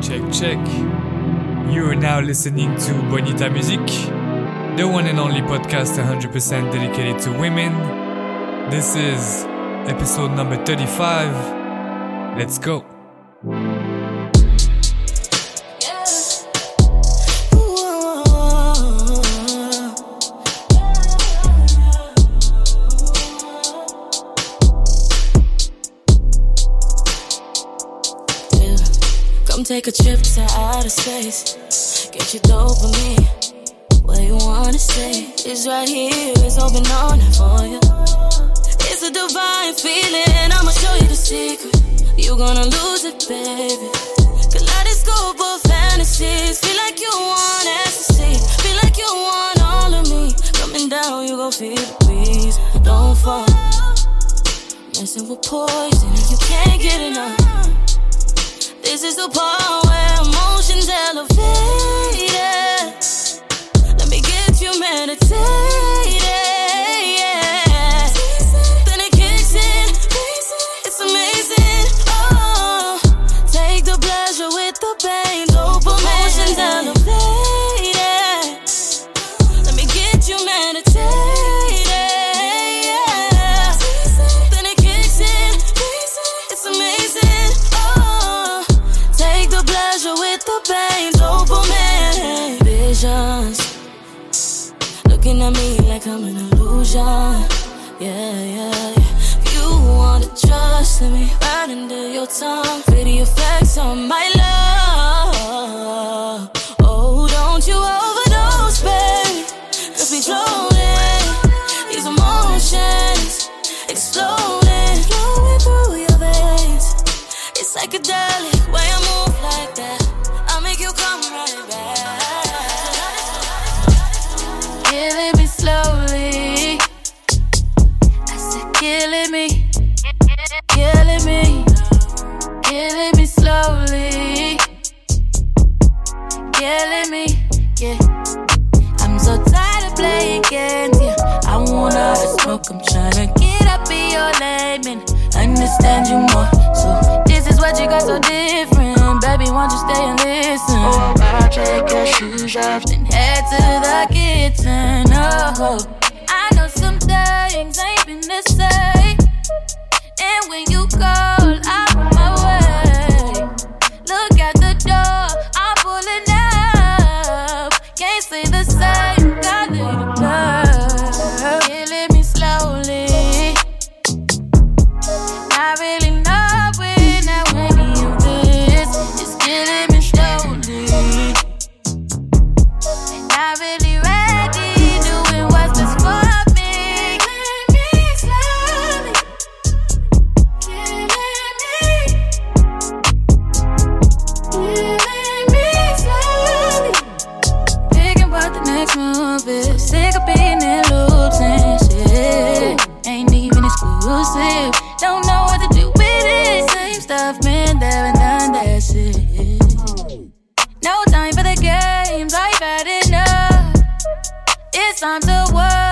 Check, check. You are now listening to Bonita Music, the one and only podcast 100% dedicated to women. This is episode number 35. Let's go. Take a trip to outer space. Get your dopamine. Where you wanna stay is right here. It's open on it for you. It's a divine feeling. I'ma show you the secret. You gonna lose it, baby. Kaleidoscope of fantasies. Feel like you want ecstasy. Feel like you want all of me. Coming down, you gon' feel the breeze. Don't fall. Messing with poison, you can't get enough. This is the part where emotions elevated. Let me get you meditated. Looking at me like I'm an illusion. Yeah, yeah, yeah. You wanna trust me, right under your tongue. Feel effects on my love. Oh, don't you overdose, baby. Cause we floating. These emotions exploding, flowing through your veins. It's psychedelic way I killing me, yeah. I'm so tired of playing games, yeah. I want all the smoke, I'm trying to get up in your lane and understand you more. So this is what you got so different, baby. Won't you stay and listen? Oh, I take your shoes off, then head to the kitchen. Oh, oh. I know some things ain't been the same, and when you call, I'm Don't know what to do with it. Same stuff, been there and done that shit. No time for the games, I've had enough. It's time to work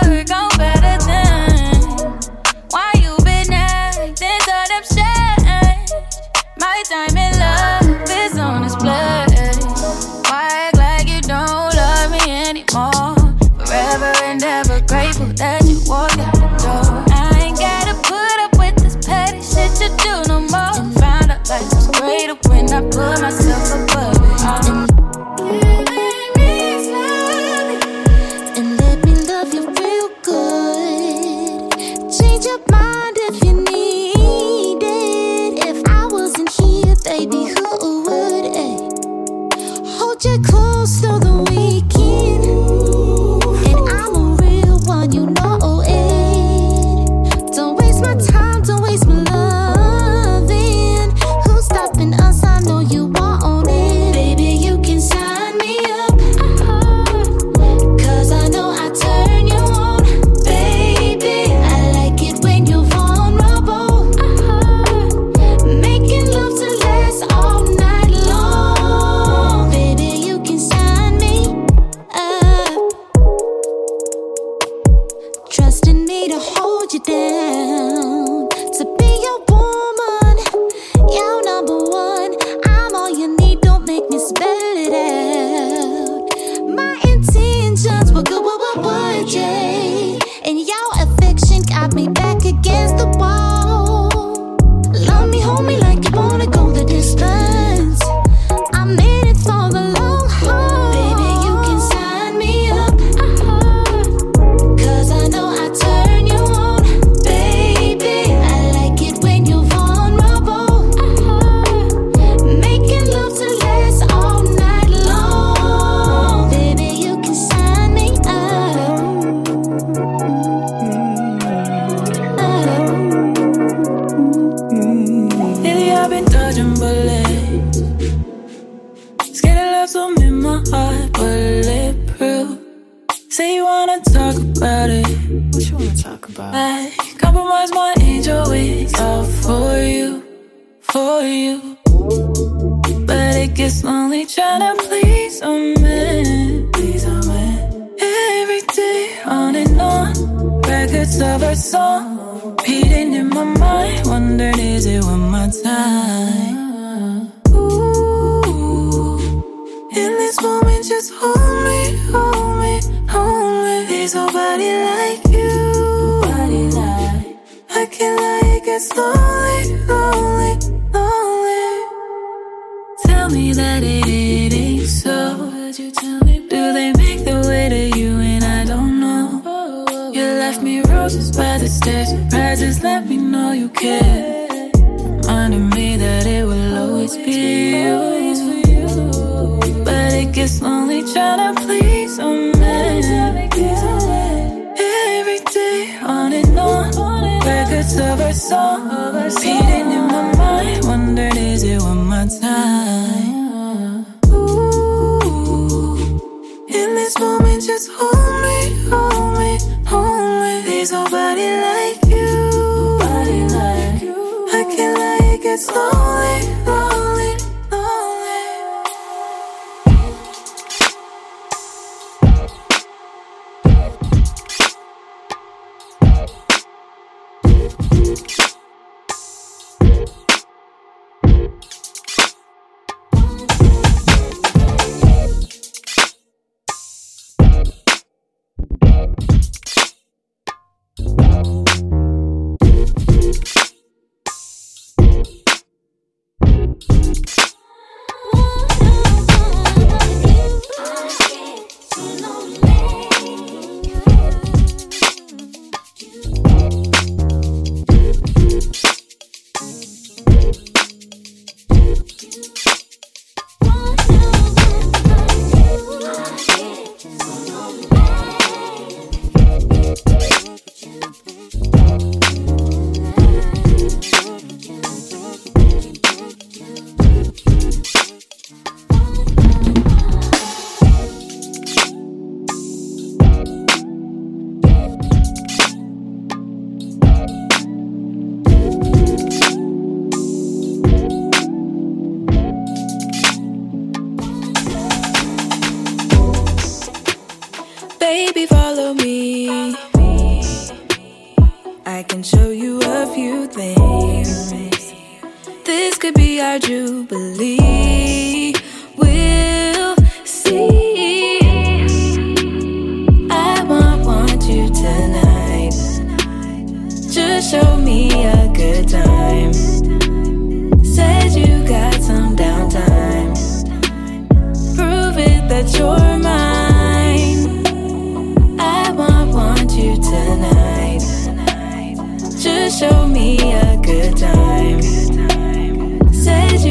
show me a good time.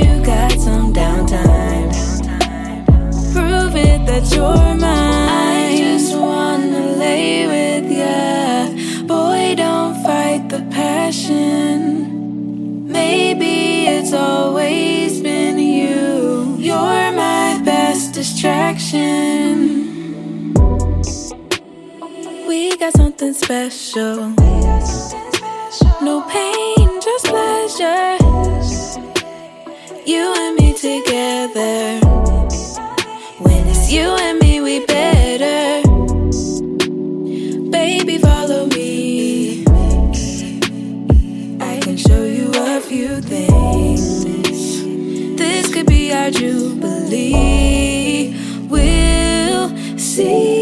You got some downtime. Prove it that you're mine. I just wanna lay with ya. Boy, don't fight the passion. Maybe it's always been you. You're my best distraction. We got something special. No pain, just pleasure. You and me together. When it's you and me, we better. Baby, follow me. I can show you a few things. This could be our jubilee. We'll see.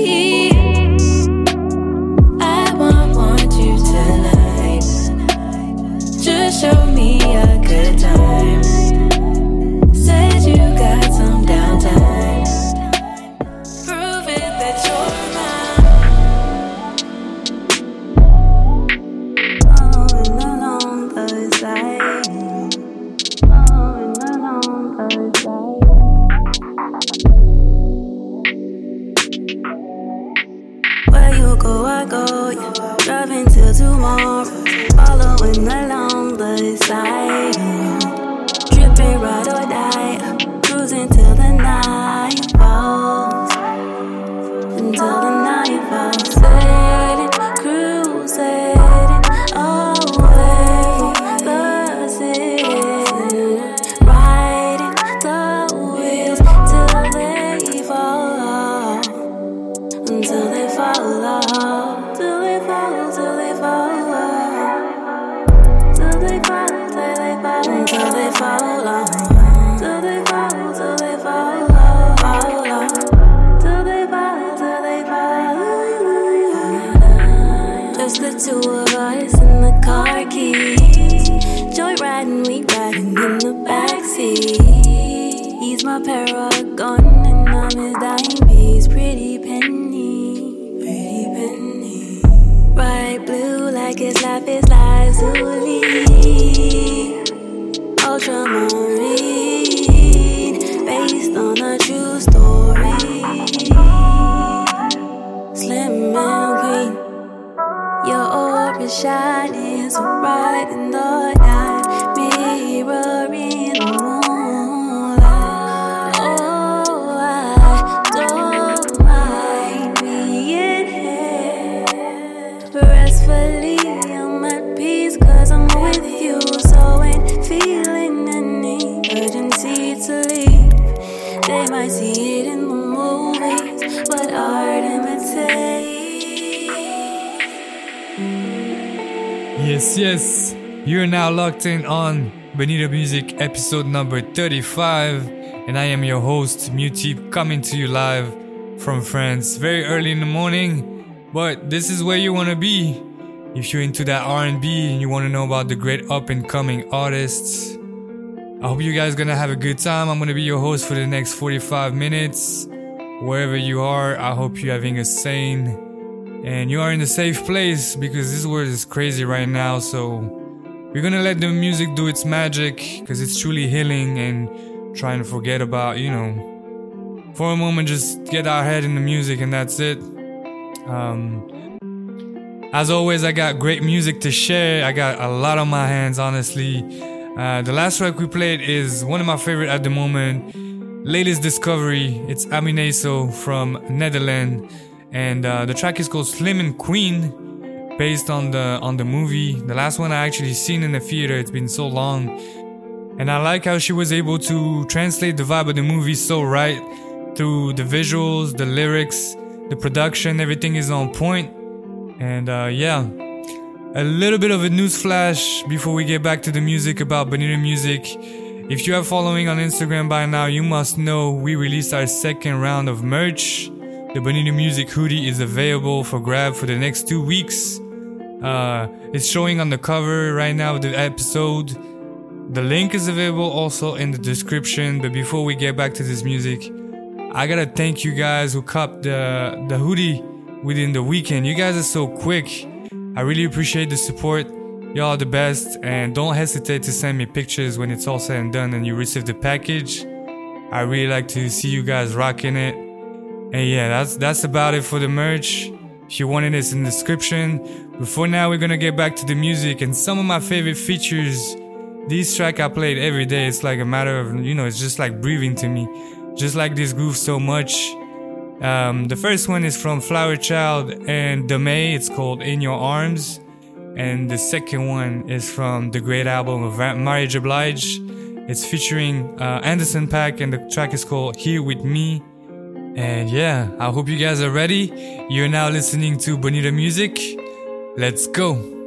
Yes. You're now locked in on Bonita Music episode number 35, and I am your host, Muteep, coming to you live from France very early in the morning. But this is where you want to be if you're into that R&B and you want to know about the great up and coming artists. I hope you guys gonna have a good time. I'm gonna be your host for the next 45 minutes. Wherever you are, I hope you're having a sane and you are in a safe place because this world is crazy right now. So we're gonna let the music do its magic because it's truly healing and trying to forget about, you know, for a moment, just get our head in the music and that's it. Um, as always, I got great music to share. I got a lot on my hands, honestly. Uh, the last track we played is one of my favorite at the moment. Latest discovery. It's Aminaso from Netherlands, and uh, the track is called Slim and Queen, based on the on the movie. The last one I actually seen in the theater. It's been so long, and I like how she was able to translate the vibe of the movie so right through the visuals, the lyrics, the production. Everything is on point. and uh, yeah. A little bit of a news flash before we get back to the music about Bonita Music. If you are following on Instagram by now, you must know we released our second round of merch. The Bonita Music hoodie is available for grab for the next two weeks. Uh, it's showing on the cover right now of the episode. The link is available also in the description. But before we get back to this music, I gotta thank you guys who copped the the hoodie within the weekend. You guys are so quick. I really appreciate the support. Y'all are the best, and don't hesitate to send me pictures when it's all said and done and you receive the package. I really like to see you guys rocking it. And yeah, that's that's about it for the merch. If you wanted it's in the description. But for now, we're gonna get back to the music and some of my favorite features. These track I played every day. It's like a matter of you know, it's just like breathing to me. Just like this groove so much. Um, the first one is from Flower Child and May. It's called In Your Arms. And the second one is from the great album of Mary J. Blige. It's featuring uh, Anderson .Paak and the track is called Here With Me. And yeah, I hope you guys are ready. You're now listening to Bonita Music. Let's go.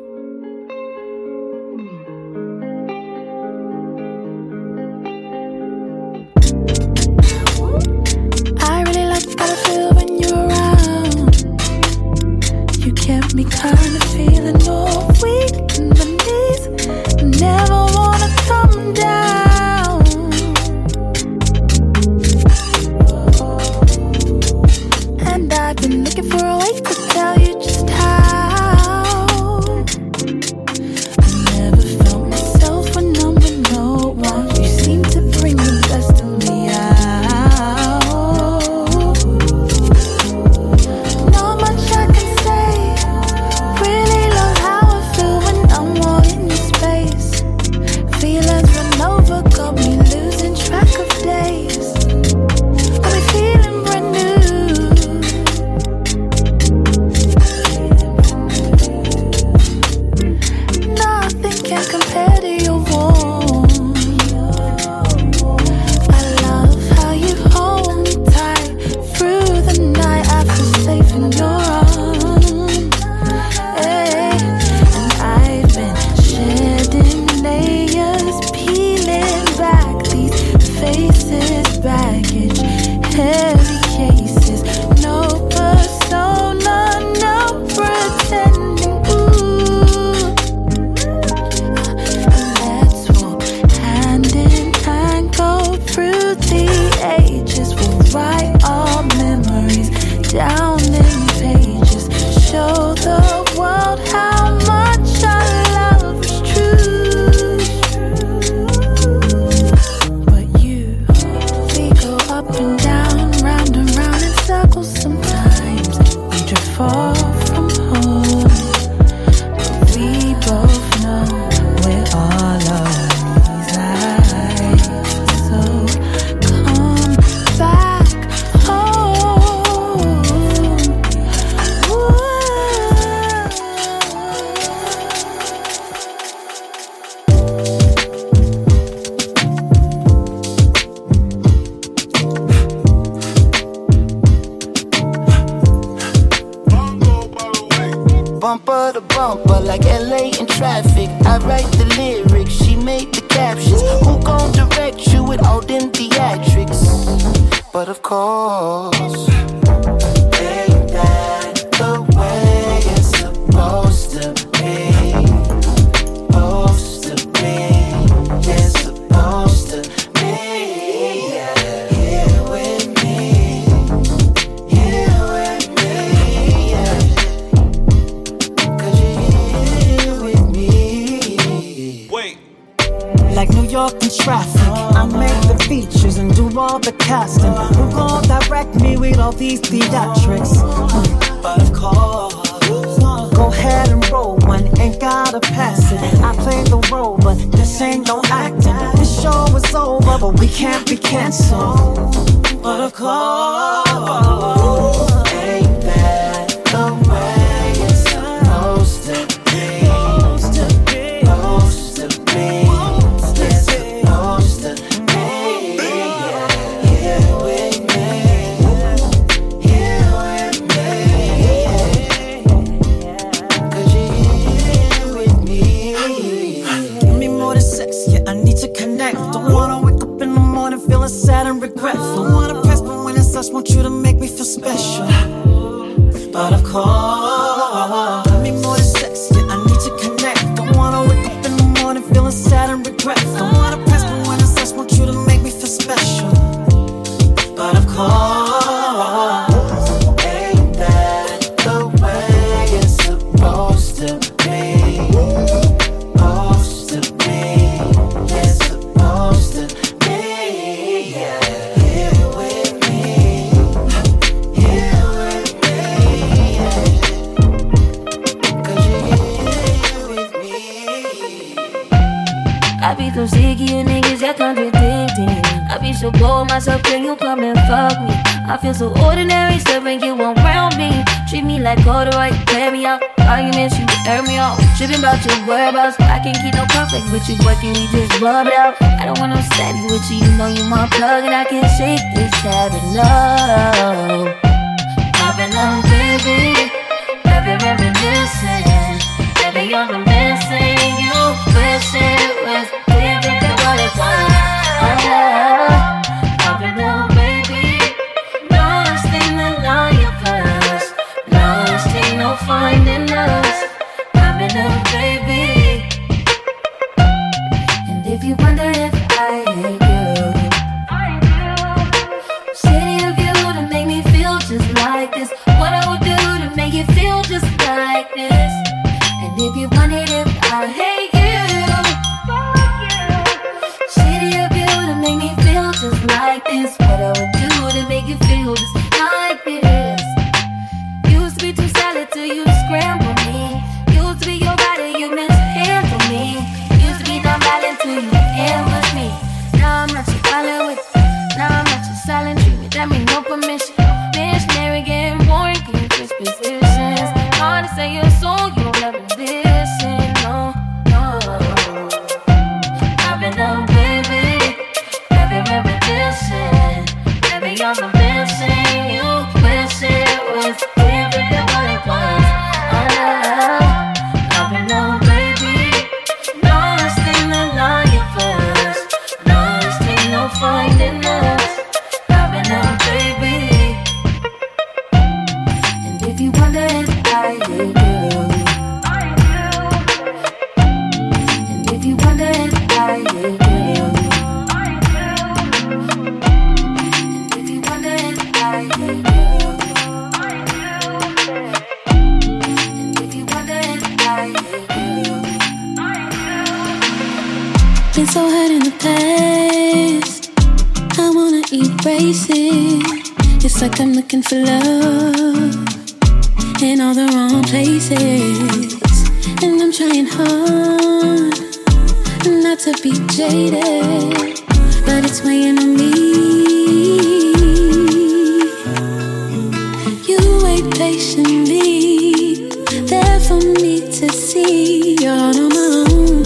patiently there for me to see you're on my own.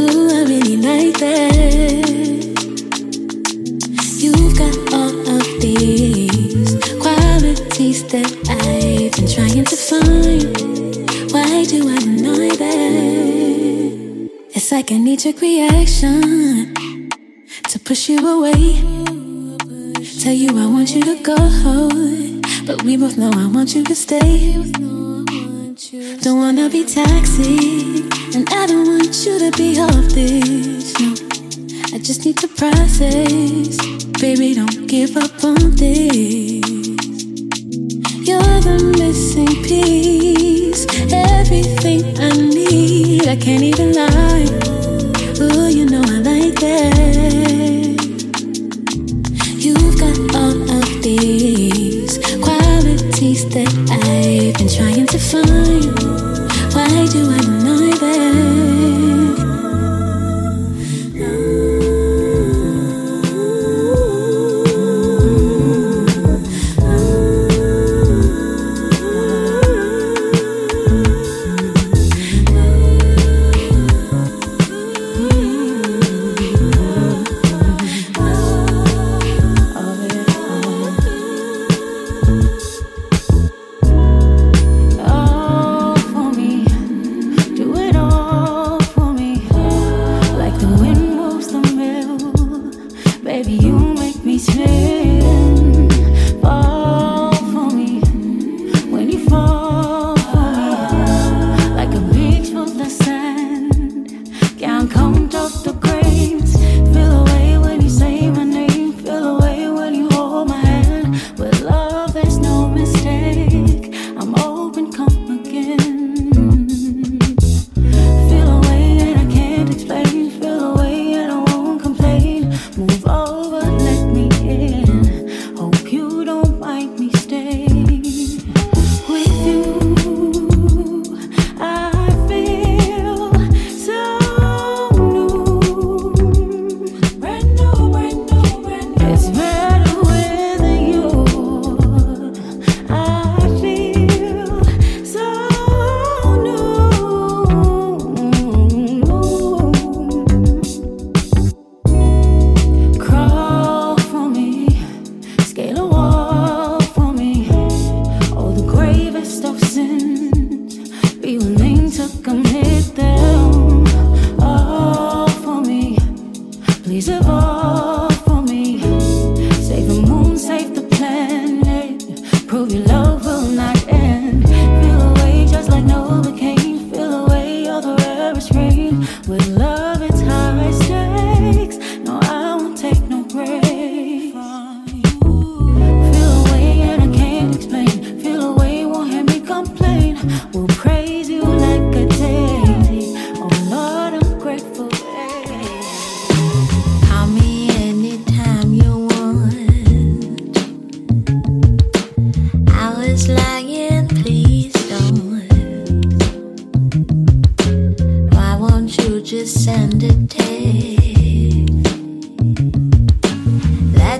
Ooh, I really like that. You've got all of these qualities that I've been trying to find. Why do I deny that? It's like a knee jerk reaction to push you away. Tell you I want you to go. But we both know I want you to stay. Don't wanna be toxic, and I don't want you to be off this. No, I just need to process. Baby, don't give up on this. You're the missing piece, everything I need. I can't even lie. Ooh, you know I like that. that I've been trying to find.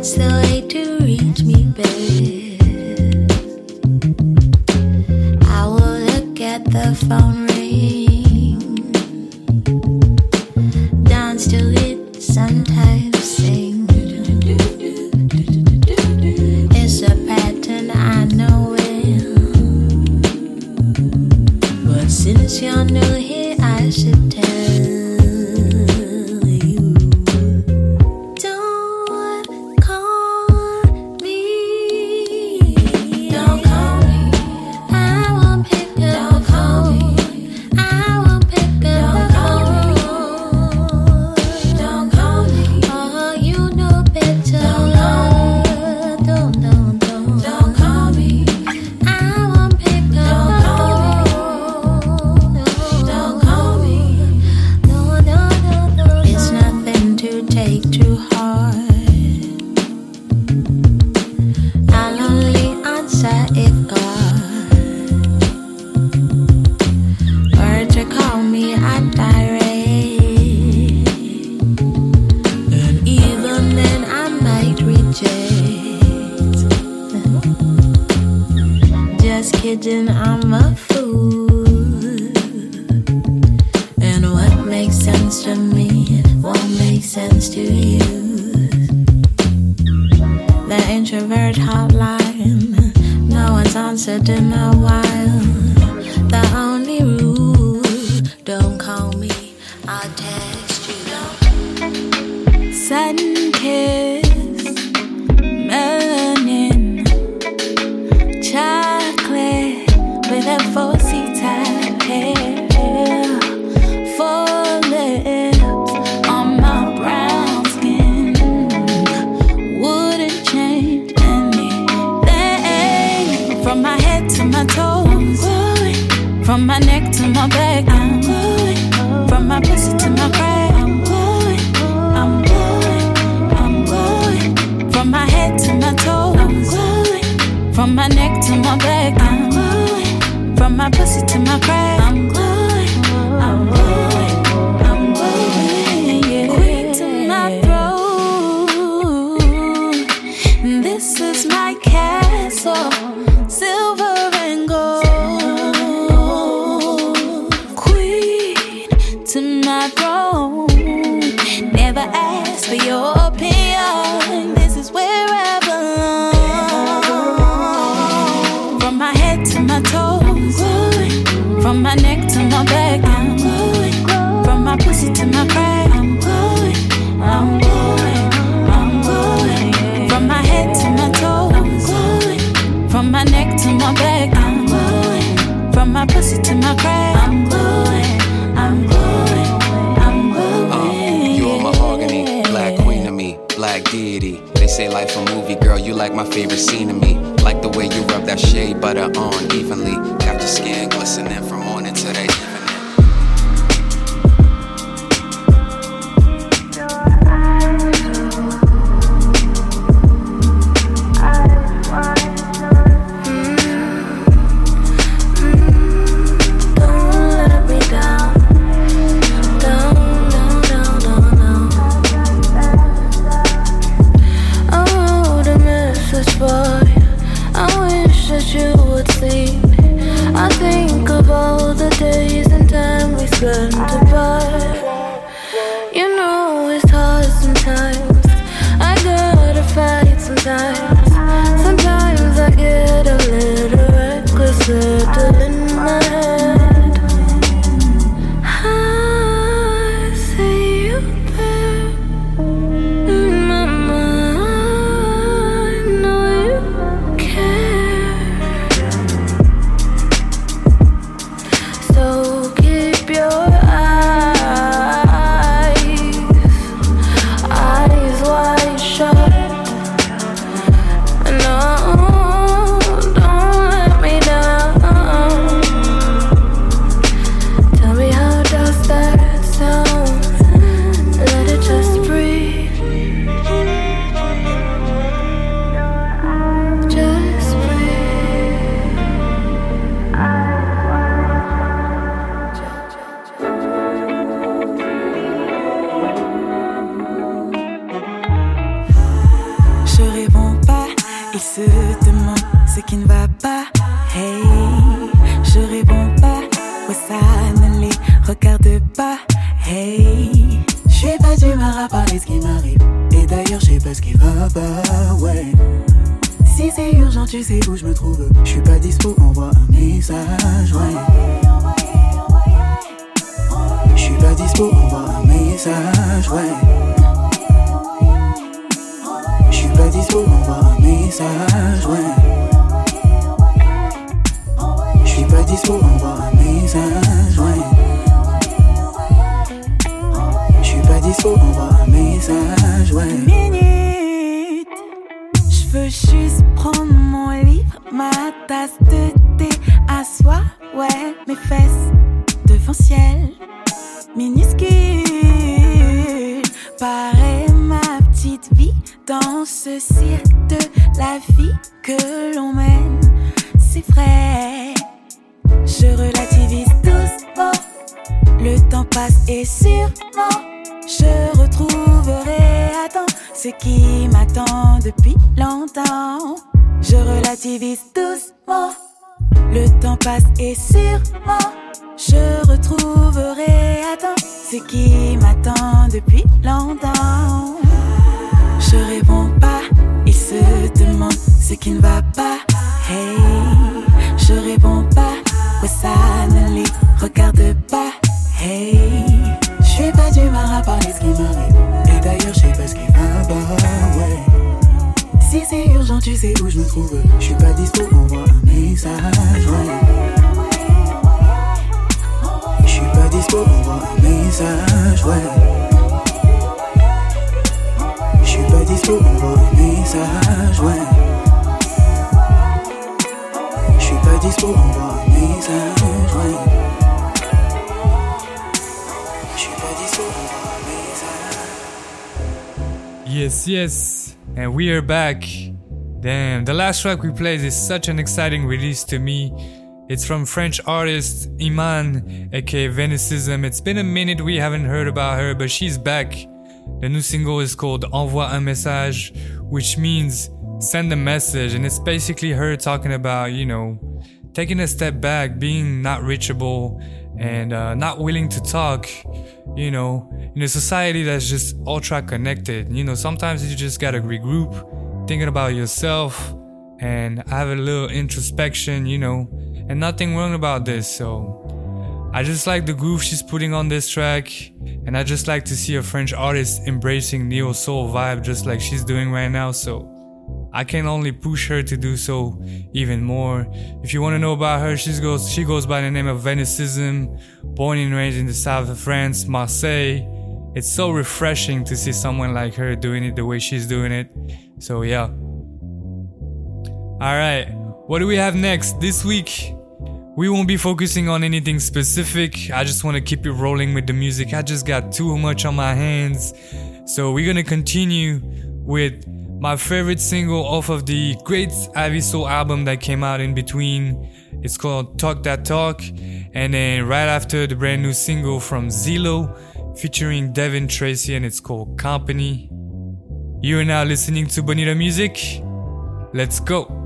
The way to reach me. I will look at the phone. With that foxy type hair, full lips on my brown skin. Wouldn't change anything from my head to my toes, from my neck to my back. My pussy to my crack. You like my favorite scene of me. Like the way you rub that shea butter on evenly. Got your skin glistening from dispo, envoie un message, ouais. Je suis pas dispo, envoie un message, ouais. Je suis pas dispo, envoie un message, ouais. minute. Je veux juste prendre mon livre, ma tasse de thé, asseoir, ouais, mes fesses devant ciel minuscule. Que l'on mène. C'est vrai, je relativise doucement. Le temps passe et sûrement je retrouverai à temps ce qui m'attend depuis longtemps. Je relativise doucement. Le temps passe et sûrement je retrouverai à temps ce qui m'attend depuis longtemps. Je réponds pas, se demande ce qui ne va pas. Hey, je réponds pas, ouais ça ne les regarde pas. Hey, je suis pas du mal à parler ce qui m'arrive. Et d'ailleurs, je sais pas ce qui va pas, ouais. Si c'est urgent, tu sais où je me trouve. Je suis pas dispo, envoie un message, ouais. Je suis pas dispo, envoie un message, ouais. Suis pas dispo, envoie un message. Ouais. Je pas dispo, envoie. Ouais. Yes, yes, and we are back. Damn, the last track we played is such an exciting release to me. It's from French artist Iman, aka Venicism. It's been a minute we haven't heard about her, but she's back. The new single is called Envoie un message, which means send a message, and it's basically her talking about, you know, taking a step back, being not reachable, and uh, not willing to talk. You know, in a society that's just ultra connected, you know, sometimes you just gotta regroup, thinking about yourself, and have a little introspection, you know, and nothing wrong about this. So, I just like the groove she's putting on this track, and I just like to see a French artist embracing neo soul vibe just like she's doing right now. So, I can only push her to do so even more. If you want to know about her, she goes she goes by the name of Venicism, born and raised in the south of France, Marseille. It's so refreshing to see someone like her doing it the way she's doing it. So yeah. All right, what do we have next this week? We won't be focusing on anything specific. I just want to keep it rolling with the music. I just got too much on my hands. So we're gonna continue with my favorite single off of the great Aviso album that came out in between. It's called Talk That Talk. And then right after the brand new single from Zilo featuring Devin Tracy and it's called Company. You are now listening to Bonita Music. Let's go.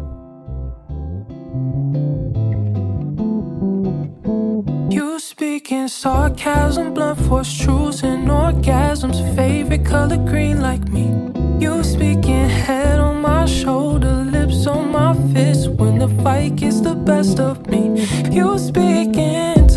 You speak in sarcasm, blunt force truths and orgasms. Favorite color green like me. You speaking head on my shoulder, lips on my fist. When the fight gets the best of me, you speak in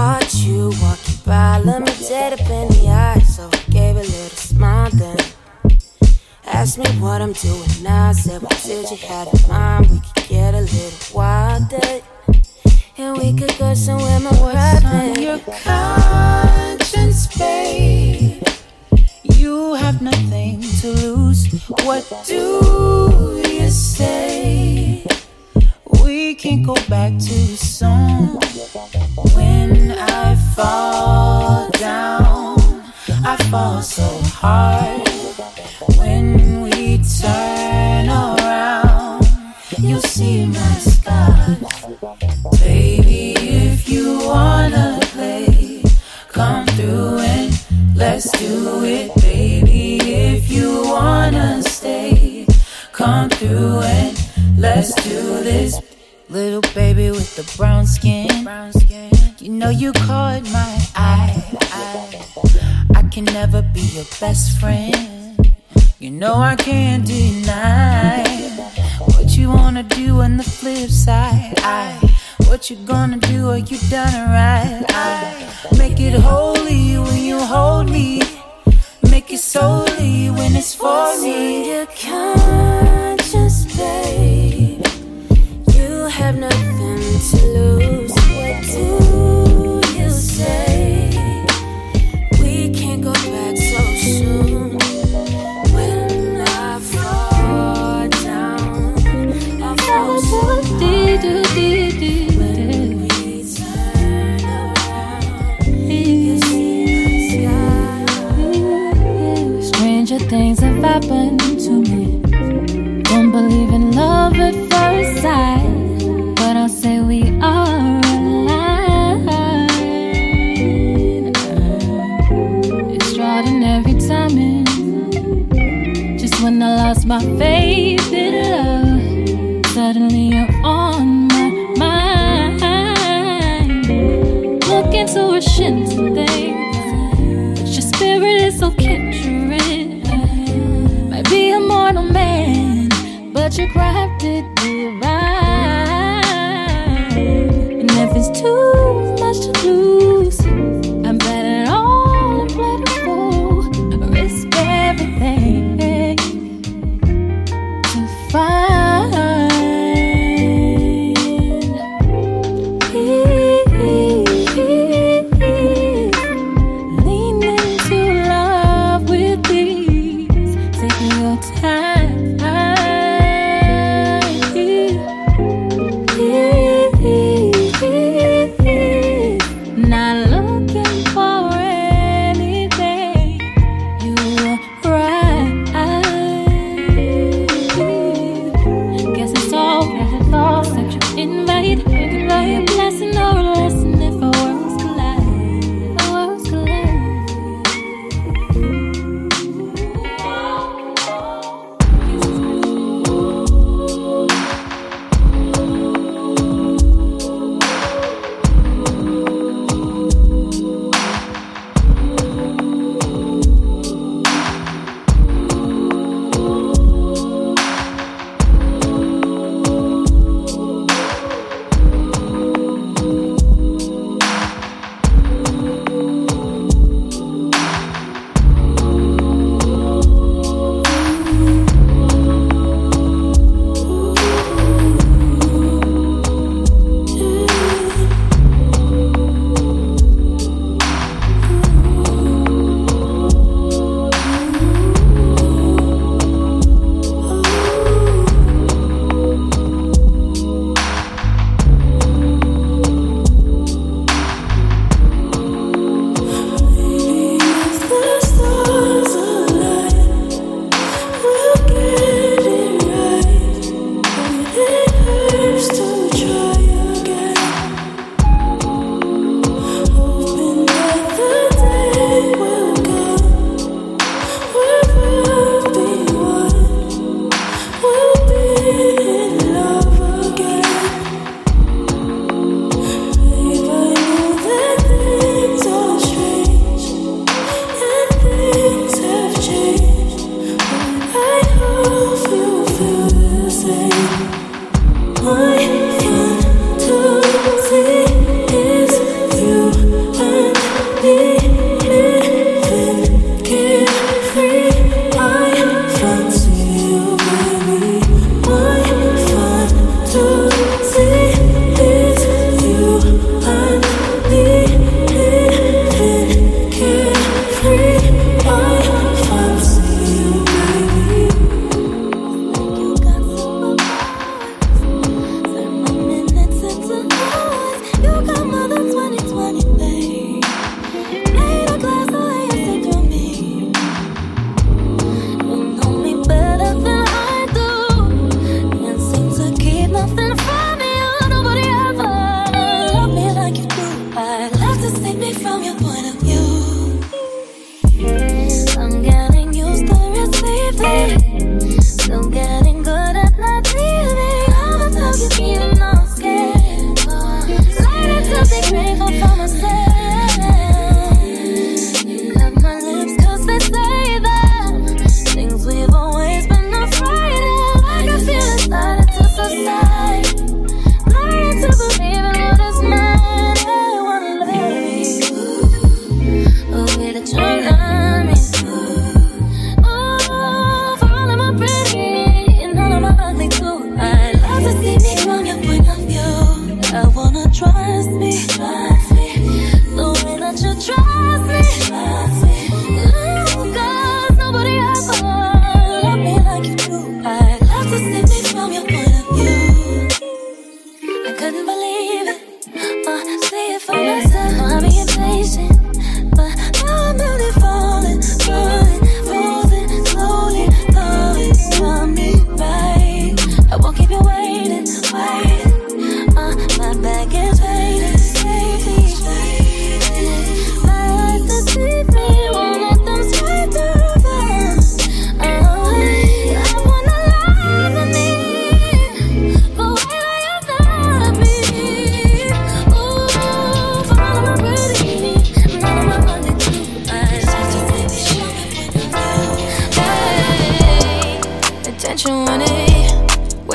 caught you walking by. Let me dead up in the eye, so I gave a little smile then. Asked me what I'm doing now. I said, What did you have in mind? We could get a little wilder. And we could go somewhere more What's on your conscience, babe? You have nothing to lose. What do you say? We can't go back too soon. When I fall down, I fall so hard. When we turn around, you'll see my scars. Baby, if you wanna play, come through and let's do it. Baby, if you wanna stay, come through and let's do this. Little baby with the brown skin, brown skin. You know you caught my eye. I, can never be your best friend. You know I can't deny what you wanna do on the flip side. I, what you gonna do? Are you done right? I make it holy when you hold me. Make it solely when it's for me. Your conscious, babe. Have nothing to lose. What do you say? We can't go back so soon. When I fall down, I fall so When we turn around, you see my Stranger things have happened to me. Don't believe in love at first sight,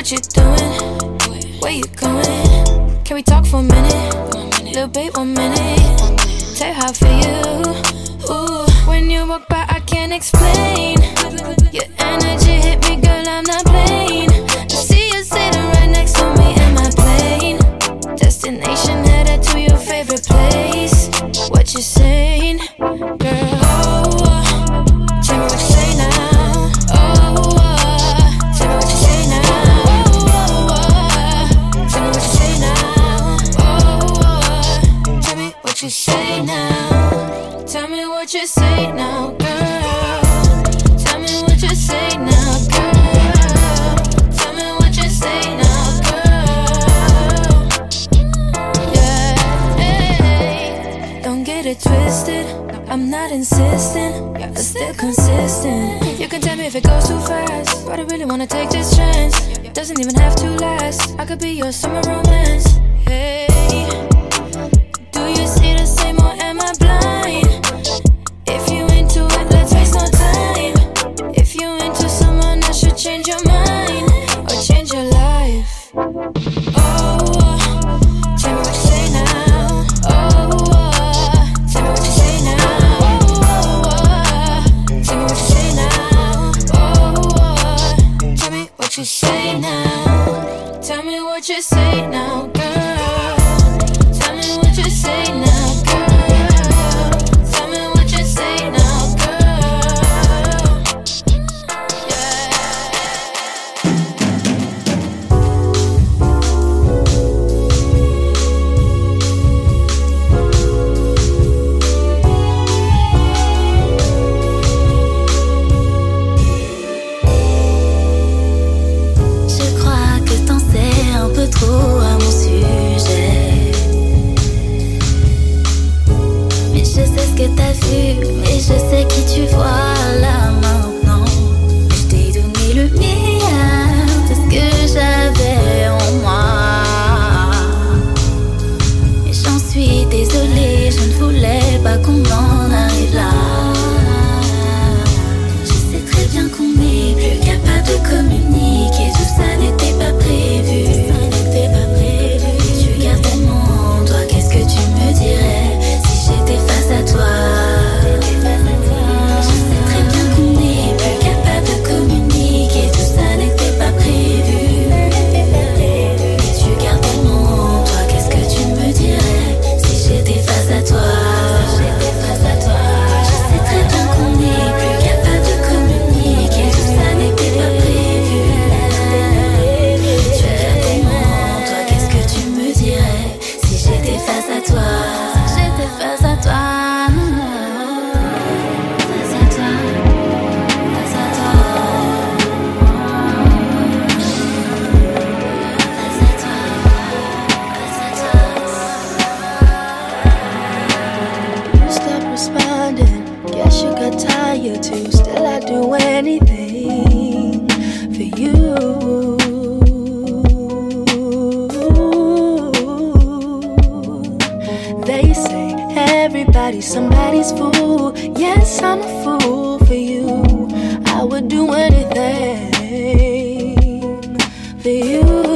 What you doing? Where you going? Can we talk for a minute? Little babe, one minute. Tell you how I you. Ooh, when you walk by, I can't explain. Yeah twisted. I'm not insistent, but still consistent. You can tell me if it goes too fast, but I really wanna take this chance. Doesn't even have to last. I could be your summer romance. Hey. Everybody, somebody's fool. Yes, I'm a fool for you. I would do anything for you.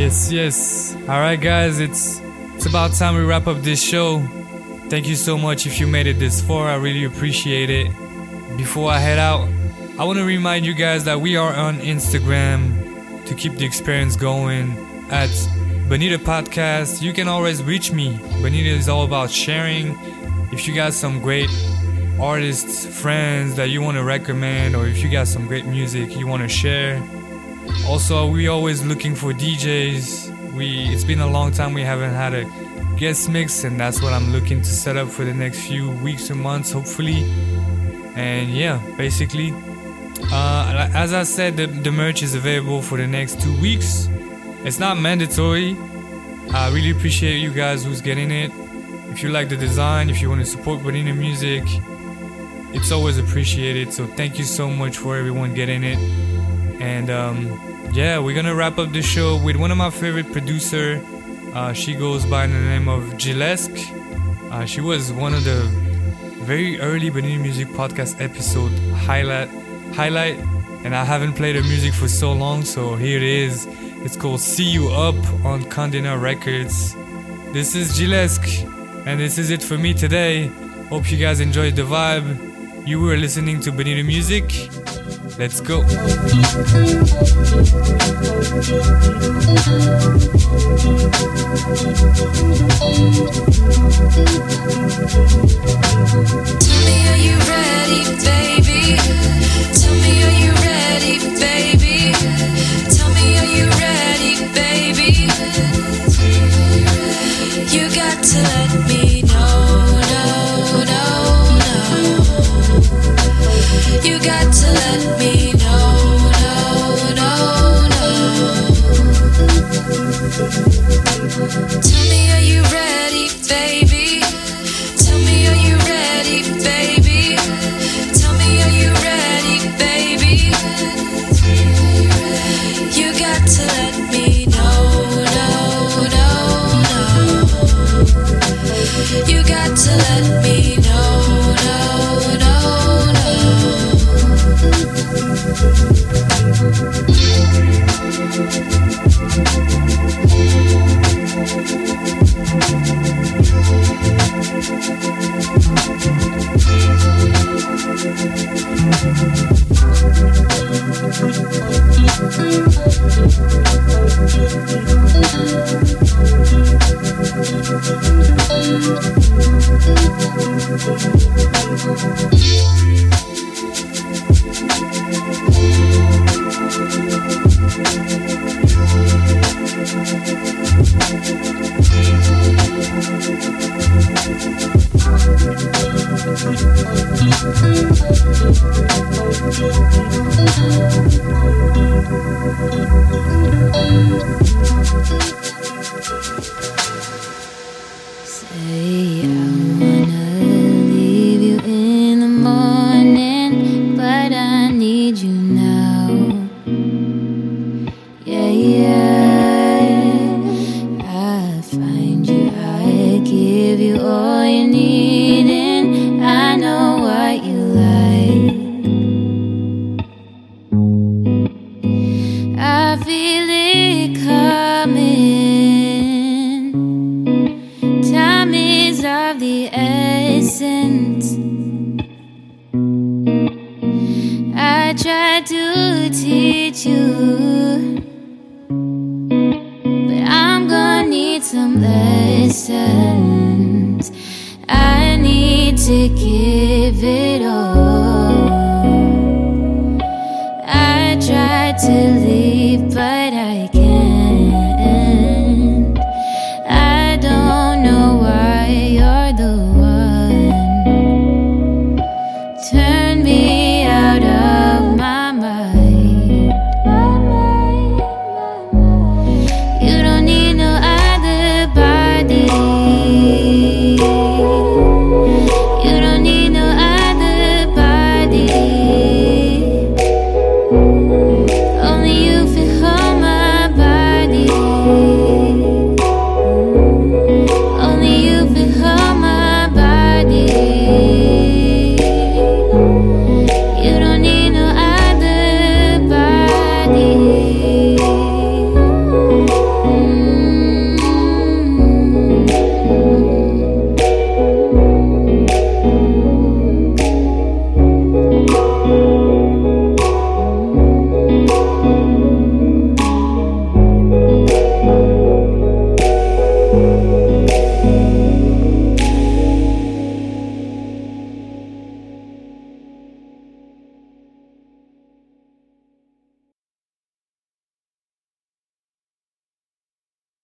Yes, yes. All right, guys, it's it's about time we wrap up this show. Thank you so much if you made it this far. I really appreciate it. Before I head out, I want to remind you guys that we are on Instagram to keep the experience going at Bonita Podcast. You can always reach me. Bonita is all about sharing. If you got some great artists, friends that you want to recommend, or if you got some great music you want to share, also, we always looking for DJs. We it's been a long time we haven't had a guest mix, and that's what I'm looking to set up for the next few weeks or months, hopefully. And yeah, basically, uh, as I said, the, the merch is available for the next two weeks. It's not mandatory. I really appreciate you guys who's getting it. If you like the design, if you want to support Bonita music, it's always appreciated. So thank you so much for everyone getting it. And um, yeah, we're gonna wrap up the show with one of my favorite producer. Uh, she goes by the name of Gillesque. Uh, she was one of the very early Bonita Music podcast episode highlight highlight, and I haven't played her music for so long, so here it is. It's called "See You Up" on Condena Records. This is Gillesque, and this is it for me today. Hope you guys enjoyed the vibe. You were listening to Bonita Music. Let's go. Tell me, are